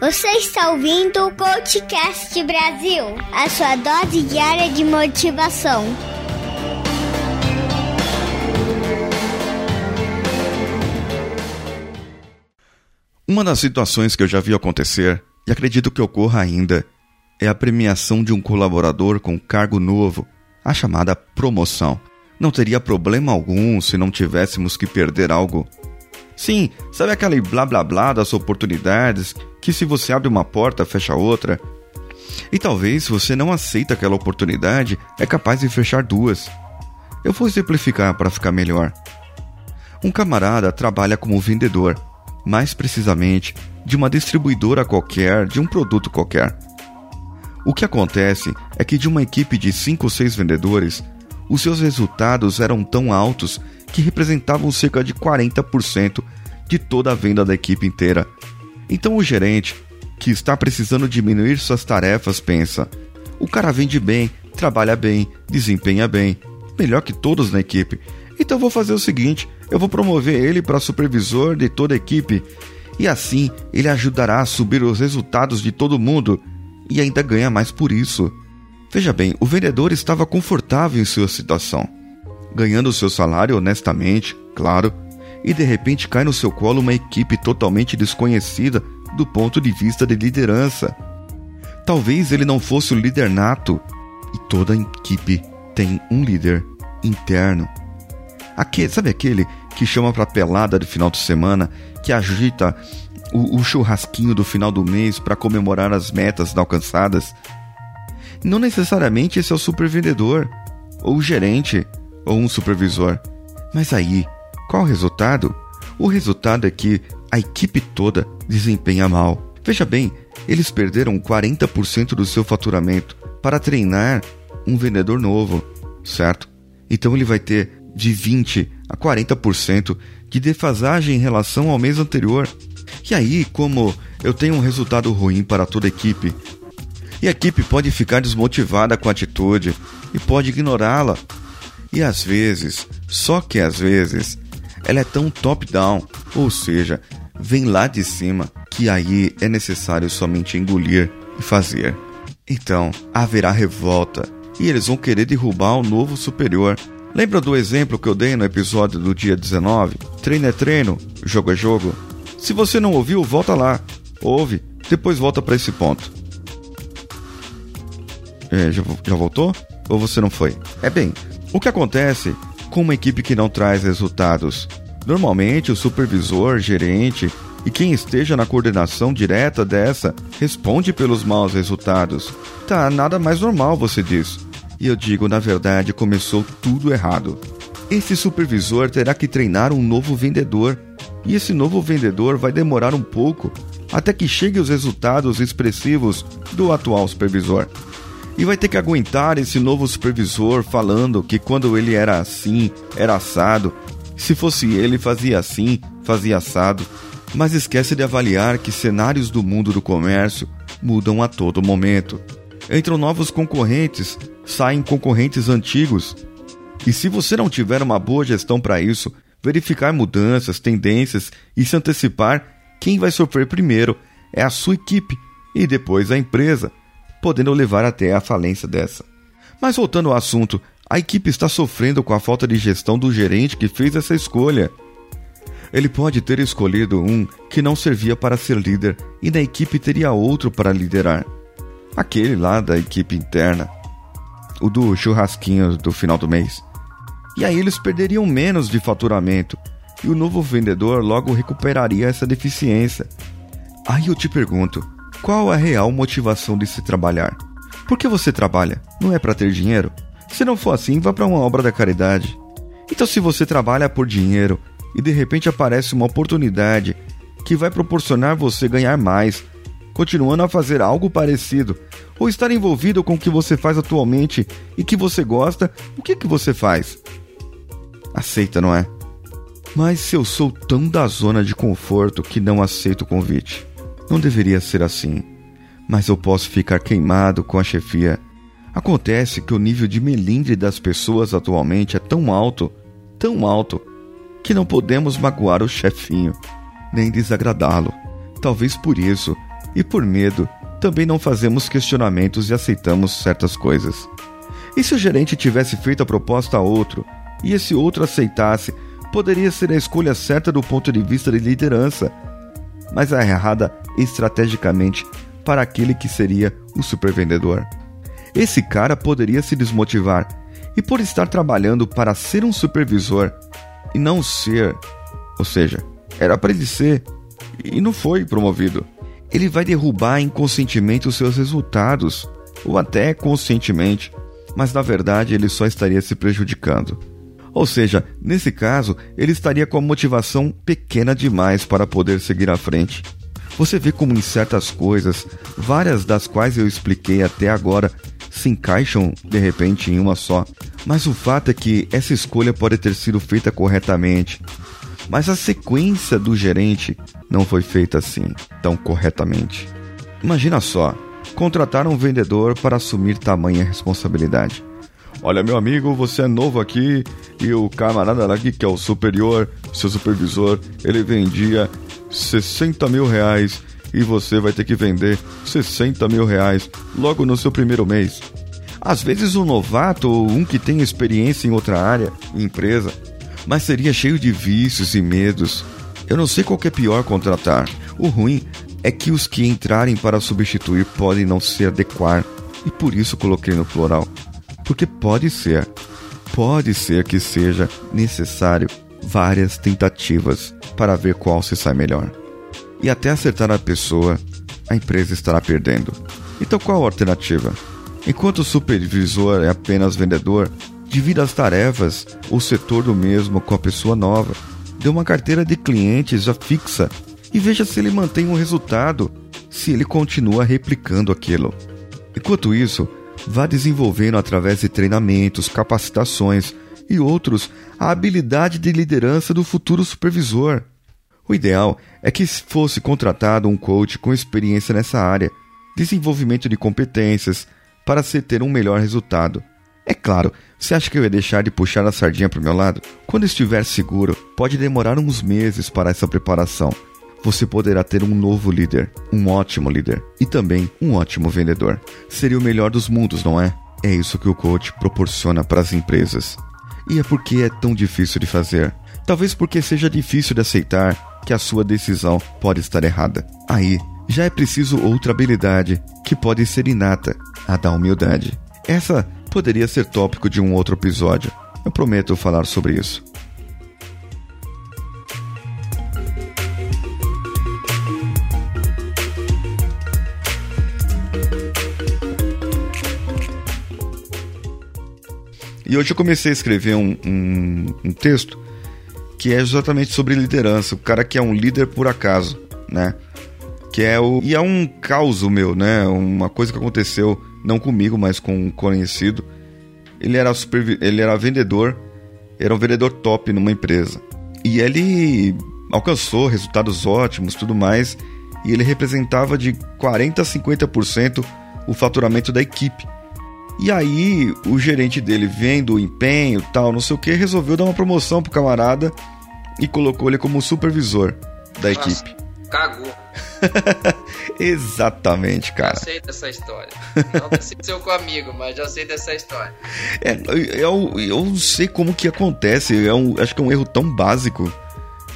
Você está ouvindo o Coachcast Brasil, a sua dose diária de motivação. Uma das situações que eu já vi acontecer, e acredito que ocorra ainda, é a premiação de um colaborador com cargo novo, a chamada promoção. Não teria problema algum se não tivéssemos que perder algo. Sim, sabe aquele blá blá blá das oportunidades que se você abre uma porta, fecha outra? E talvez você não aceita aquela oportunidade, é capaz de fechar duas. Eu vou simplificar para ficar melhor. Um camarada trabalha como vendedor, mais precisamente de uma distribuidora qualquer, de um produto qualquer. O que acontece é que de uma equipe de 5 ou 6 vendedores, os seus resultados eram tão altos que representavam cerca de 40% de toda a venda da equipe inteira. Então o gerente, que está precisando diminuir suas tarefas, pensa: o cara vende bem, trabalha bem, desempenha bem, melhor que todos na equipe. Então vou fazer o seguinte: eu vou promover ele para supervisor de toda a equipe e assim ele ajudará a subir os resultados de todo mundo e ainda ganha mais por isso. Veja bem, o vendedor estava confortável em sua situação, ganhando seu salário honestamente, claro, e de repente cai no seu colo uma equipe totalmente desconhecida do ponto de vista de liderança. Talvez ele não fosse o líder nato, e toda equipe tem um líder interno. Aquele, sabe aquele que chama para pelada de final de semana, que agita o, o churrasquinho do final do mês para comemorar as metas alcançadas? Não necessariamente esse é o supervendedor, ou o gerente, ou um supervisor. Mas aí, qual o resultado? O resultado é que a equipe toda desempenha mal. Veja bem, eles perderam 40% do seu faturamento para treinar um vendedor novo, certo? Então ele vai ter de 20 a 40% de defasagem em relação ao mês anterior. E aí, como eu tenho um resultado ruim para toda a equipe, e a equipe pode ficar desmotivada com a atitude e pode ignorá-la. E às vezes, só que às vezes, ela é tão top-down, ou seja, vem lá de cima, que aí é necessário somente engolir e fazer. Então, haverá revolta e eles vão querer derrubar o novo superior. Lembra do exemplo que eu dei no episódio do dia 19? Treino é treino, jogo é jogo. Se você não ouviu, volta lá, ouve, depois volta para esse ponto. É, já, já voltou? Ou você não foi? É bem, o que acontece com uma equipe que não traz resultados? Normalmente, o supervisor, gerente e quem esteja na coordenação direta dessa responde pelos maus resultados. Tá, nada mais normal, você diz. E eu digo, na verdade, começou tudo errado. Esse supervisor terá que treinar um novo vendedor, e esse novo vendedor vai demorar um pouco até que chegue os resultados expressivos do atual supervisor e vai ter que aguentar esse novo supervisor falando que quando ele era assim, era assado, se fosse ele fazia assim, fazia assado, mas esquece de avaliar que cenários do mundo do comércio mudam a todo momento. Entram novos concorrentes, saem concorrentes antigos. E se você não tiver uma boa gestão para isso, verificar mudanças, tendências e se antecipar, quem vai sofrer primeiro é a sua equipe e depois a empresa podendo levar até a falência dessa. Mas voltando ao assunto, a equipe está sofrendo com a falta de gestão do gerente que fez essa escolha. Ele pode ter escolhido um que não servia para ser líder e na equipe teria outro para liderar. Aquele lá da equipe interna. O do churrasquinho do final do mês. E aí eles perderiam menos de faturamento e o novo vendedor logo recuperaria essa deficiência. Aí eu te pergunto, qual a real motivação de se trabalhar? Por que você trabalha? Não é para ter dinheiro? Se não for assim, vá para uma obra da caridade. Então, se você trabalha por dinheiro e de repente aparece uma oportunidade que vai proporcionar você ganhar mais, continuando a fazer algo parecido, ou estar envolvido com o que você faz atualmente e que você gosta, o que, que você faz? Aceita, não é? Mas se eu sou tão da zona de conforto que não aceito o convite. Não deveria ser assim, mas eu posso ficar queimado com a chefia. Acontece que o nível de melindre das pessoas atualmente é tão alto, tão alto, que não podemos magoar o chefinho, nem desagradá-lo. Talvez por isso E por medo, também não fazemos questionamentos e aceitamos certas coisas. E se o gerente tivesse feito a proposta a outro e esse outro aceitasse, poderia ser a escolha certa do ponto de vista de liderança, mas a errada estrategicamente para aquele que seria o supervendedor. Esse cara poderia se desmotivar e, por estar trabalhando para ser um supervisor e não ser, ou seja, era para ele ser e não foi promovido, ele vai derrubar inconscientemente os seus resultados, ou até conscientemente, mas na verdade ele só estaria se prejudicando. Ou seja, nesse caso, ele estaria com a motivação pequena demais para poder seguir à frente. Você vê como em certas coisas, várias das quais eu expliquei até agora, se encaixam de repente em uma só. Mas o fato é que essa escolha pode ter sido feita corretamente. Mas a sequência do gerente não foi feita assim, tão corretamente. Imagina só, contratar um vendedor para assumir tamanha responsabilidade. Olha, meu amigo, você é novo aqui e o camarada daqui, que é o superior, seu supervisor, ele vendia 60 mil reais e você vai ter que vender 60 mil reais logo no seu primeiro mês. Às vezes um novato ou um que tem experiência em outra área, empresa, mas seria cheio de vícios e medos. Eu não sei qual é pior contratar. O ruim é que os que entrarem para substituir podem não se adequar, e por isso coloquei no plural. Porque pode ser, pode ser que seja necessário várias tentativas para ver qual se sai melhor. E até acertar a pessoa, a empresa estará perdendo. Então qual a alternativa? Enquanto o supervisor é apenas vendedor, divida as tarefas, o setor do mesmo com a pessoa nova. Dê uma carteira de clientes já fixa e veja se ele mantém um resultado, se ele continua replicando aquilo. Enquanto isso, vá desenvolvendo através de treinamentos, capacitações e outros a habilidade de liderança do futuro supervisor. O ideal é que fosse contratado um coach com experiência nessa área, desenvolvimento de competências, para se ter um melhor resultado. É claro, você acha que eu ia deixar de puxar a sardinha para o meu lado? Quando estiver seguro, pode demorar uns meses para essa preparação. Você poderá ter um novo líder, um ótimo líder e também um ótimo vendedor. Seria o melhor dos mundos, não é? É isso que o coach proporciona para as empresas. E é porque é tão difícil de fazer. Talvez porque seja difícil de aceitar que a sua decisão pode estar errada. Aí, já é preciso outra habilidade que pode ser inata, a da humildade. Essa poderia ser tópico de um outro episódio. Eu prometo falar sobre isso. E hoje eu comecei a escrever um, um, um, texto que é exatamente sobre liderança. O cara que é um líder por acaso, né? Que é o. E é um caos meu, né? Uma coisa que aconteceu, não comigo, mas com um conhecido. Ele era, super, ele era vendedor, era um vendedor top numa empresa. E ele alcançou resultados ótimos, tudo mais. E ele representava de 40 a 50% o faturamento da equipe. E aí, o gerente dele, vendo o empenho tal, não sei o que, resolveu dar uma promoção pro camarada e colocou ele como supervisor da Nossa, equipe. Cagou. Exatamente, cara. Já sei dessa história. Não aconteceu comigo, mas já sei dessa história. É, eu, eu não sei como que acontece. É um, acho que é um erro tão básico,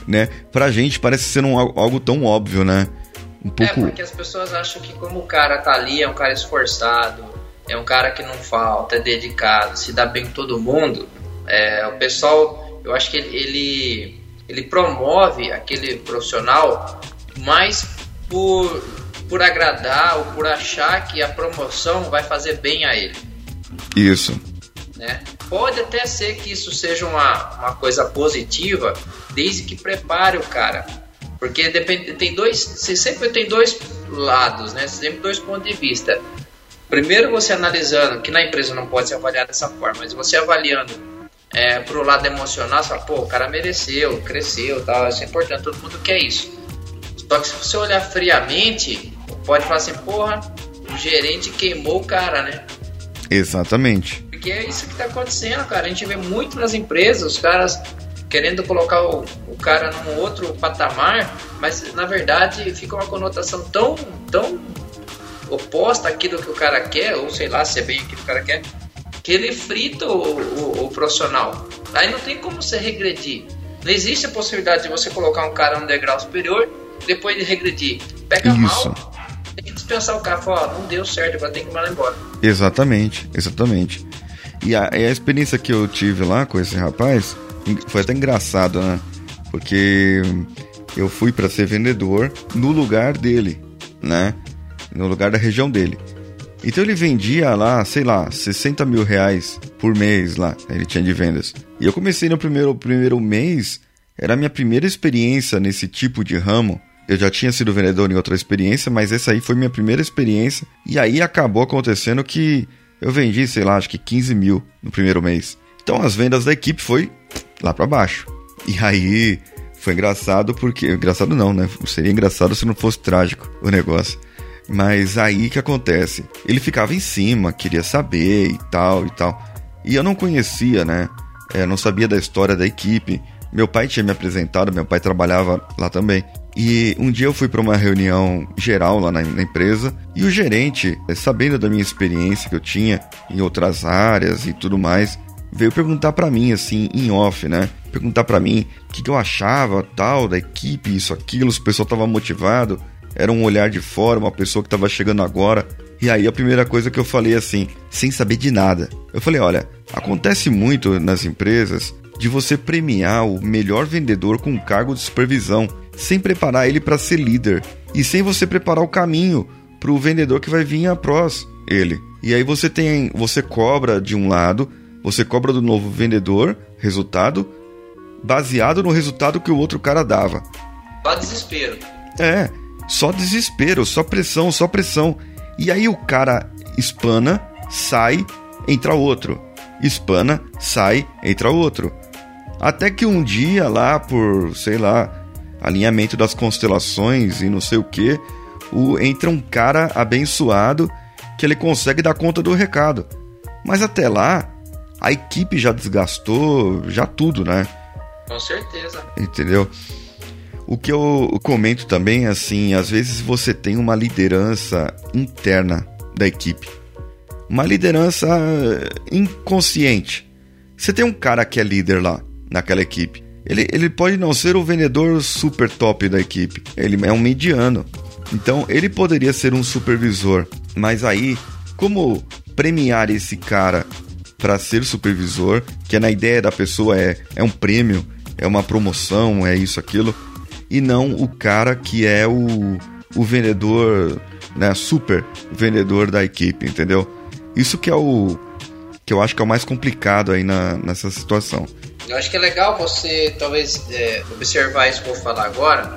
né? Pra gente parece ser um, algo tão óbvio, né? Um pouco... É, porque as pessoas acham que como o cara tá ali, é um cara esforçado, é um cara que não falta, é dedicado, se dá bem com todo mundo, é, o pessoal, eu acho que ele, ele, ele promove aquele profissional mais por, por agradar ou por achar que a promoção vai fazer bem a ele. Isso. Né? Pode até ser que isso seja uma, uma coisa positiva, desde que prepare o cara. Porque depende, tem dois, sempre tem dois lados, né? Sempre dois pontos de vista. Primeiro você analisando, que na empresa não pode se avaliar dessa forma, mas você avaliando é, pro lado emocional, você fala, pô, o cara mereceu, cresceu, tal, isso é importante, todo mundo quer isso. Só que se você olhar friamente, pode falar assim, porra, o gerente queimou o cara, né? Exatamente. Porque é isso que está acontecendo, cara. A gente vê muito nas empresas, os caras querendo colocar o, o cara num outro patamar mas na verdade fica uma conotação tão, tão oposta àquilo que o cara quer, ou sei lá se é bem aquilo que o cara quer, que ele frita o, o, o profissional. Aí não tem como você regredir. Não existe a possibilidade de você colocar um cara no degrau superior depois de regredir. Pega Isso. mal, tem que dispensar o cara. Fala, não deu certo, agora tem que mandar embora. Exatamente, exatamente. E a, a experiência que eu tive lá com esse rapaz foi até engraçado, né? Porque eu fui para ser vendedor no lugar dele, né? No lugar da região dele. Então ele vendia lá, sei lá, 60 mil reais por mês lá, ele tinha de vendas. E eu comecei no primeiro, primeiro mês, era a minha primeira experiência nesse tipo de ramo. Eu já tinha sido vendedor em outra experiência, mas essa aí foi minha primeira experiência. E aí acabou acontecendo que eu vendi, sei lá, acho que 15 mil no primeiro mês. Então as vendas da equipe foi lá para baixo. E aí foi engraçado porque. Engraçado não, né? Seria engraçado se não fosse trágico o negócio. Mas aí que acontece? Ele ficava em cima, queria saber e tal e tal. E eu não conhecia, né? É, não sabia da história da equipe. Meu pai tinha me apresentado, meu pai trabalhava lá também. E um dia eu fui para uma reunião geral lá na, na, empresa e o gerente, é, sabendo da minha experiência que eu tinha em outras áreas e tudo mais, veio perguntar para mim assim em off, né? Perguntar para mim o que, que, eu achava tal da equipe, isso, aquilo, se o pessoal tava motivado. Era um olhar de fora, uma pessoa que tava chegando agora. E aí a primeira coisa que eu falei assim, sem saber de nada. Eu falei, olha, acontece muito nas empresas de você premiar o melhor vendedor com um cargo de supervisão, sem preparar ele para ser líder e sem você preparar o caminho para o vendedor que vai vir após ele. E aí você tem, você cobra de um lado, você cobra do novo vendedor resultado baseado no resultado que o outro cara dava. Só desespero. É, só desespero, só pressão, só pressão. E aí o cara espana, sai, entra outro. Espana, sai, entra outro. Até que um dia lá por, sei lá, alinhamento das constelações e não sei o que, o, entra um cara abençoado que ele consegue dar conta do recado. Mas até lá, a equipe já desgastou, já tudo, né? Com certeza. Entendeu? O que eu comento também, assim, às vezes você tem uma liderança interna da equipe. Uma liderança inconsciente. Você tem um cara que é líder lá, naquela equipe. Ele, ele pode não ser o vendedor super top da equipe. Ele é um mediano. Então ele poderia ser um supervisor. Mas aí, como premiar esse cara para ser supervisor, que é na ideia da pessoa é, é um prêmio, é uma promoção, é isso, aquilo, e não o cara que é o, o vendedor, né, super vendedor da equipe, entendeu? Isso que é o que eu acho que é o mais complicado aí na, nessa situação. Eu acho que é legal você talvez é, observar isso que eu vou falar agora.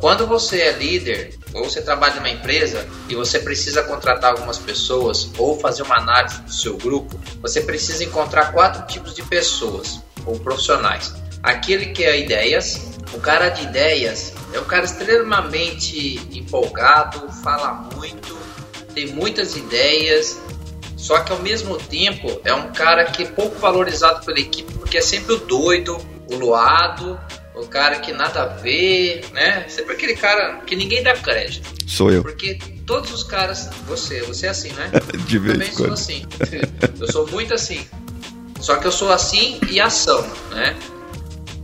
Quando você é líder ou você trabalha numa empresa e você precisa contratar algumas pessoas ou fazer uma análise do seu grupo, você precisa encontrar quatro tipos de pessoas ou profissionais aquele que é ideias. O cara de ideias é um cara extremamente empolgado, fala muito, tem muitas ideias, só que ao mesmo tempo é um cara que é pouco valorizado pela equipe porque é sempre o doido, o loado, o cara que nada a ver, né? Sempre aquele cara que ninguém dá crédito. Sou eu. Porque todos os caras, você, você é assim, né? De vez Também sou assim. Eu sou muito assim. Só que eu sou assim e ação, né?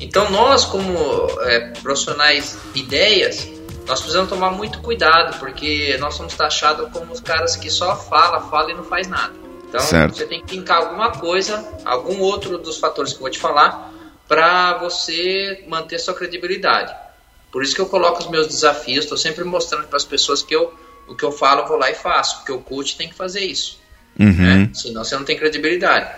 Então nós como é, profissionais ideias, nós precisamos tomar muito cuidado, porque nós somos taxados como os caras que só fala, fala e não faz nada. Então certo. você tem que linkar alguma coisa, algum outro dos fatores que eu vou te falar, para você manter sua credibilidade. Por isso que eu coloco os meus desafios, estou sempre mostrando para as pessoas que eu, o que eu falo, eu vou lá e faço, porque o coach tem que fazer isso. Uhum. Né? Senão você não tem credibilidade.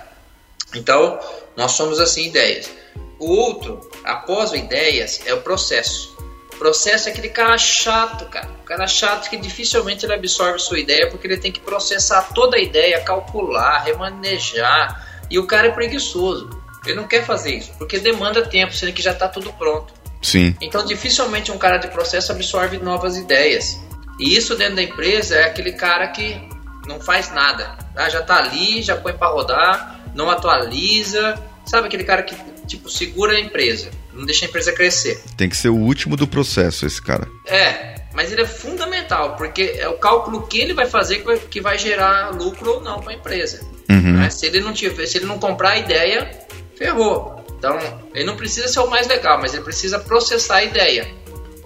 Então, nós somos assim ideias. O outro, após o ideias, é o processo. O processo é aquele cara chato, cara. O cara chato que dificilmente ele absorve sua ideia porque ele tem que processar toda a ideia, calcular, remanejar. E o cara é preguiçoso. Ele não quer fazer isso porque demanda tempo, sendo que já está tudo pronto. Sim. Então, dificilmente um cara de processo absorve novas ideias. E isso dentro da empresa é aquele cara que não faz nada. Ah, já está ali, já põe para rodar, não atualiza, Sabe aquele cara que, tipo, segura a empresa, não deixa a empresa crescer. Tem que ser o último do processo, esse cara. É, mas ele é fundamental, porque é o cálculo que ele vai fazer que vai, que vai gerar lucro ou não para a empresa. Uhum. Né? Se ele não tiver, se ele não comprar a ideia, ferrou. Então, ele não precisa ser o mais legal, mas ele precisa processar a ideia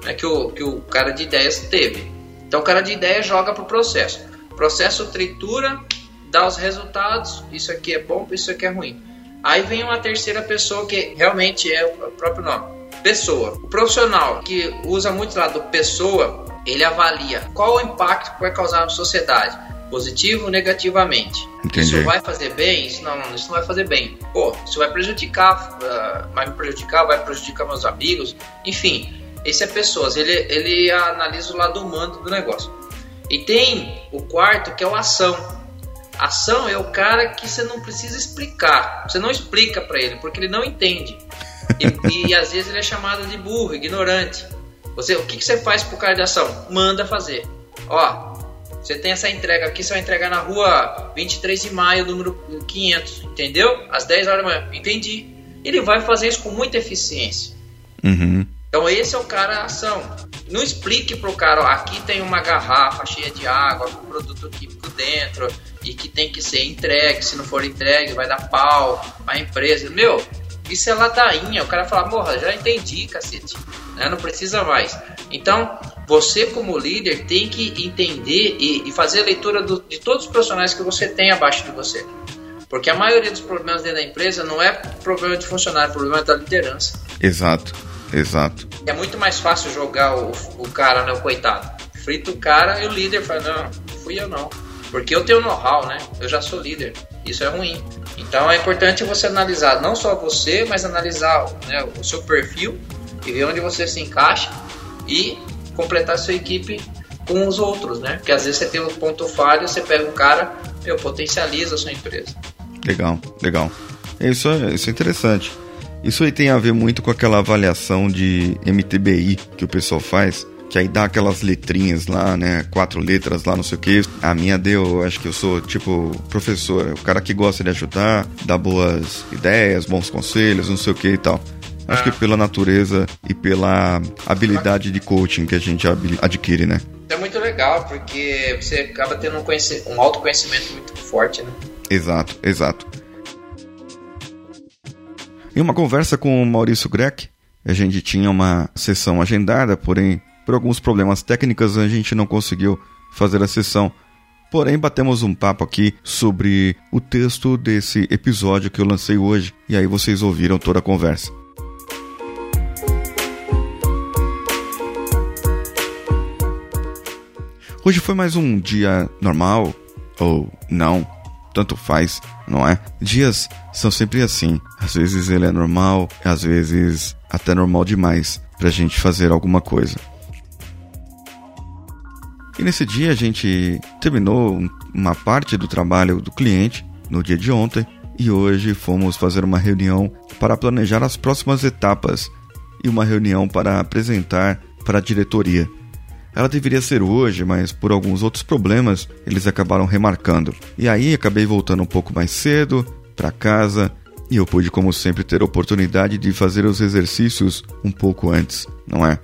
né, que, o, que o cara de ideias teve. Então, o cara de ideia joga para o processo. Processo tritura, dá os resultados, isso aqui é bom, isso aqui é ruim. Aí vem uma terceira pessoa que realmente é o próprio nome pessoa. O profissional que usa muito lá do pessoa, ele avalia qual o impacto que vai causar na sociedade, positivo ou negativamente. Entendi. Isso vai fazer bem? Isso não, isso não vai fazer bem. Pô, isso vai prejudicar, uh, vai me prejudicar, vai prejudicar meus amigos, enfim. Esse é pessoas, ele, ele analisa o lado humano do negócio. E tem o quarto que é o ação. Ação é o cara que você não precisa explicar. Você não explica para ele, porque ele não entende. E, e, às vezes ele é chamado de burro, ignorante. Você, o que, que você faz pro cara de ação? Manda fazer. Ó, você tem essa entrega aqui, você vai entregar na rua 23 de maio, número 500, entendeu? Às 10 horas da manhã. Entendi. Ele vai fazer isso com muita eficiência. Uhum. Então esse é o cara ação. Não explique pro cara, ó, aqui tem uma garrafa cheia de água com produto químico dentro e que tem que ser entregue. Se não for entregue, vai dar pau a empresa. Meu, isso é ladainha. O cara fala, morra, já entendi, cacete. Né? Não precisa mais. Então, você como líder tem que entender e, e fazer a leitura do, de todos os profissionais que você tem abaixo de você. Porque a maioria dos problemas dentro da empresa não é problema de funcionário, é problema da liderança. Exato, exato. É muito mais fácil jogar o, o cara, né, o coitado. Frita o cara e o líder fala, não, fui eu não. Porque eu tenho know-how, né? Eu já sou líder. Isso é ruim. Então é importante você analisar não só você, mas analisar né, o seu perfil e ver onde você se encaixa e completar sua equipe com os outros, né? Porque às vezes você tem um ponto falho, você pega um cara, meu, potencializa a sua empresa. Legal, legal. Isso é, isso é interessante. Isso aí tem a ver muito com aquela avaliação de MTBI que o pessoal faz, que aí dá aquelas letrinhas lá, né? Quatro letras lá, não sei o que. A minha deu, acho que eu sou tipo professor, o cara que gosta de ajudar, dá boas ideias, bons conselhos, não sei o que e tal. Acho que pela natureza e pela habilidade de coaching que a gente adquire, né? É muito legal, porque você acaba tendo um, um autoconhecimento muito forte, né? Exato, exato. Em uma conversa com o Maurício Greck, a gente tinha uma sessão agendada, porém por alguns problemas técnicos a gente não conseguiu fazer a sessão. Porém, batemos um papo aqui sobre o texto desse episódio que eu lancei hoje, e aí vocês ouviram toda a conversa. Hoje foi mais um dia normal, ou não, tanto faz, não é? Dias são sempre assim. Às vezes ele é normal, às vezes até normal demais pra gente fazer alguma coisa. E nesse dia a gente terminou uma parte do trabalho do cliente no dia de ontem e hoje fomos fazer uma reunião para planejar as próximas etapas e uma reunião para apresentar para a diretoria. Ela deveria ser hoje, mas por alguns outros problemas eles acabaram remarcando. E aí acabei voltando um pouco mais cedo para casa e eu pude, como sempre, ter a oportunidade de fazer os exercícios um pouco antes, não é?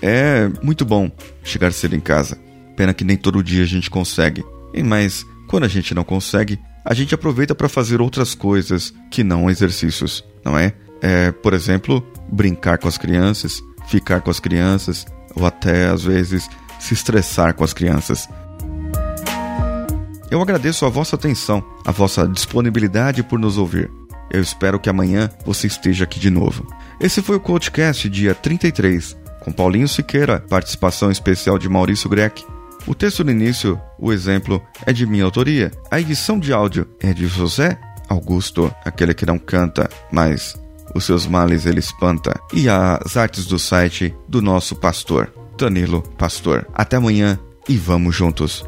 É muito bom chegar cedo em casa. Pena que nem todo dia a gente consegue. Mas quando a gente não consegue, a gente aproveita para fazer outras coisas que não exercícios, não é? é? Por exemplo, brincar com as crianças, ficar com as crianças, ou até às vezes se estressar com as crianças. Eu agradeço a vossa atenção, a vossa disponibilidade por nos ouvir. Eu espero que amanhã você esteja aqui de novo. Esse foi o Coachcast dia 33, com Paulinho Siqueira, participação especial de Maurício Greck. O texto no início, o exemplo, é de minha autoria. A edição de áudio é de José Augusto, aquele que não canta, mas os seus males ele espanta. E as artes do site do nosso pastor, Danilo Pastor. Até amanhã e vamos juntos.